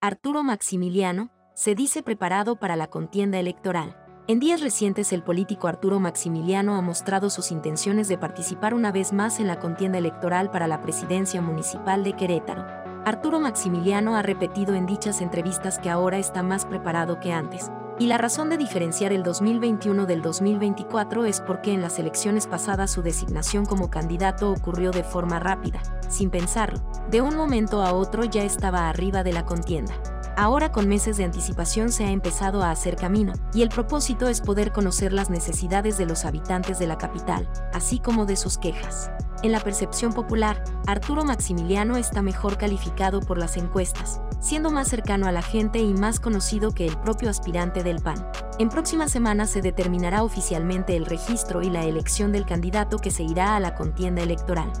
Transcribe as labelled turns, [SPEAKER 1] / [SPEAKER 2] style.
[SPEAKER 1] Arturo Maximiliano, se dice preparado para la contienda electoral. En días recientes el político Arturo Maximiliano ha mostrado sus intenciones de participar una vez más en la contienda electoral para la presidencia municipal de Querétaro. Arturo Maximiliano ha repetido en dichas entrevistas que ahora está más preparado que antes, y la razón de diferenciar el 2021 del 2024 es porque en las elecciones pasadas su designación como candidato ocurrió de forma rápida, sin pensarlo. De un momento a otro ya estaba arriba de la contienda. Ahora con meses de anticipación se ha empezado a hacer camino, y el propósito es poder conocer las necesidades de los habitantes de la capital, así como de sus quejas. En la percepción popular, Arturo Maximiliano está mejor calificado por las encuestas, siendo más cercano a la gente y más conocido que el propio aspirante del PAN. En próximas semanas se determinará oficialmente el registro y la elección del candidato que se irá a la contienda electoral.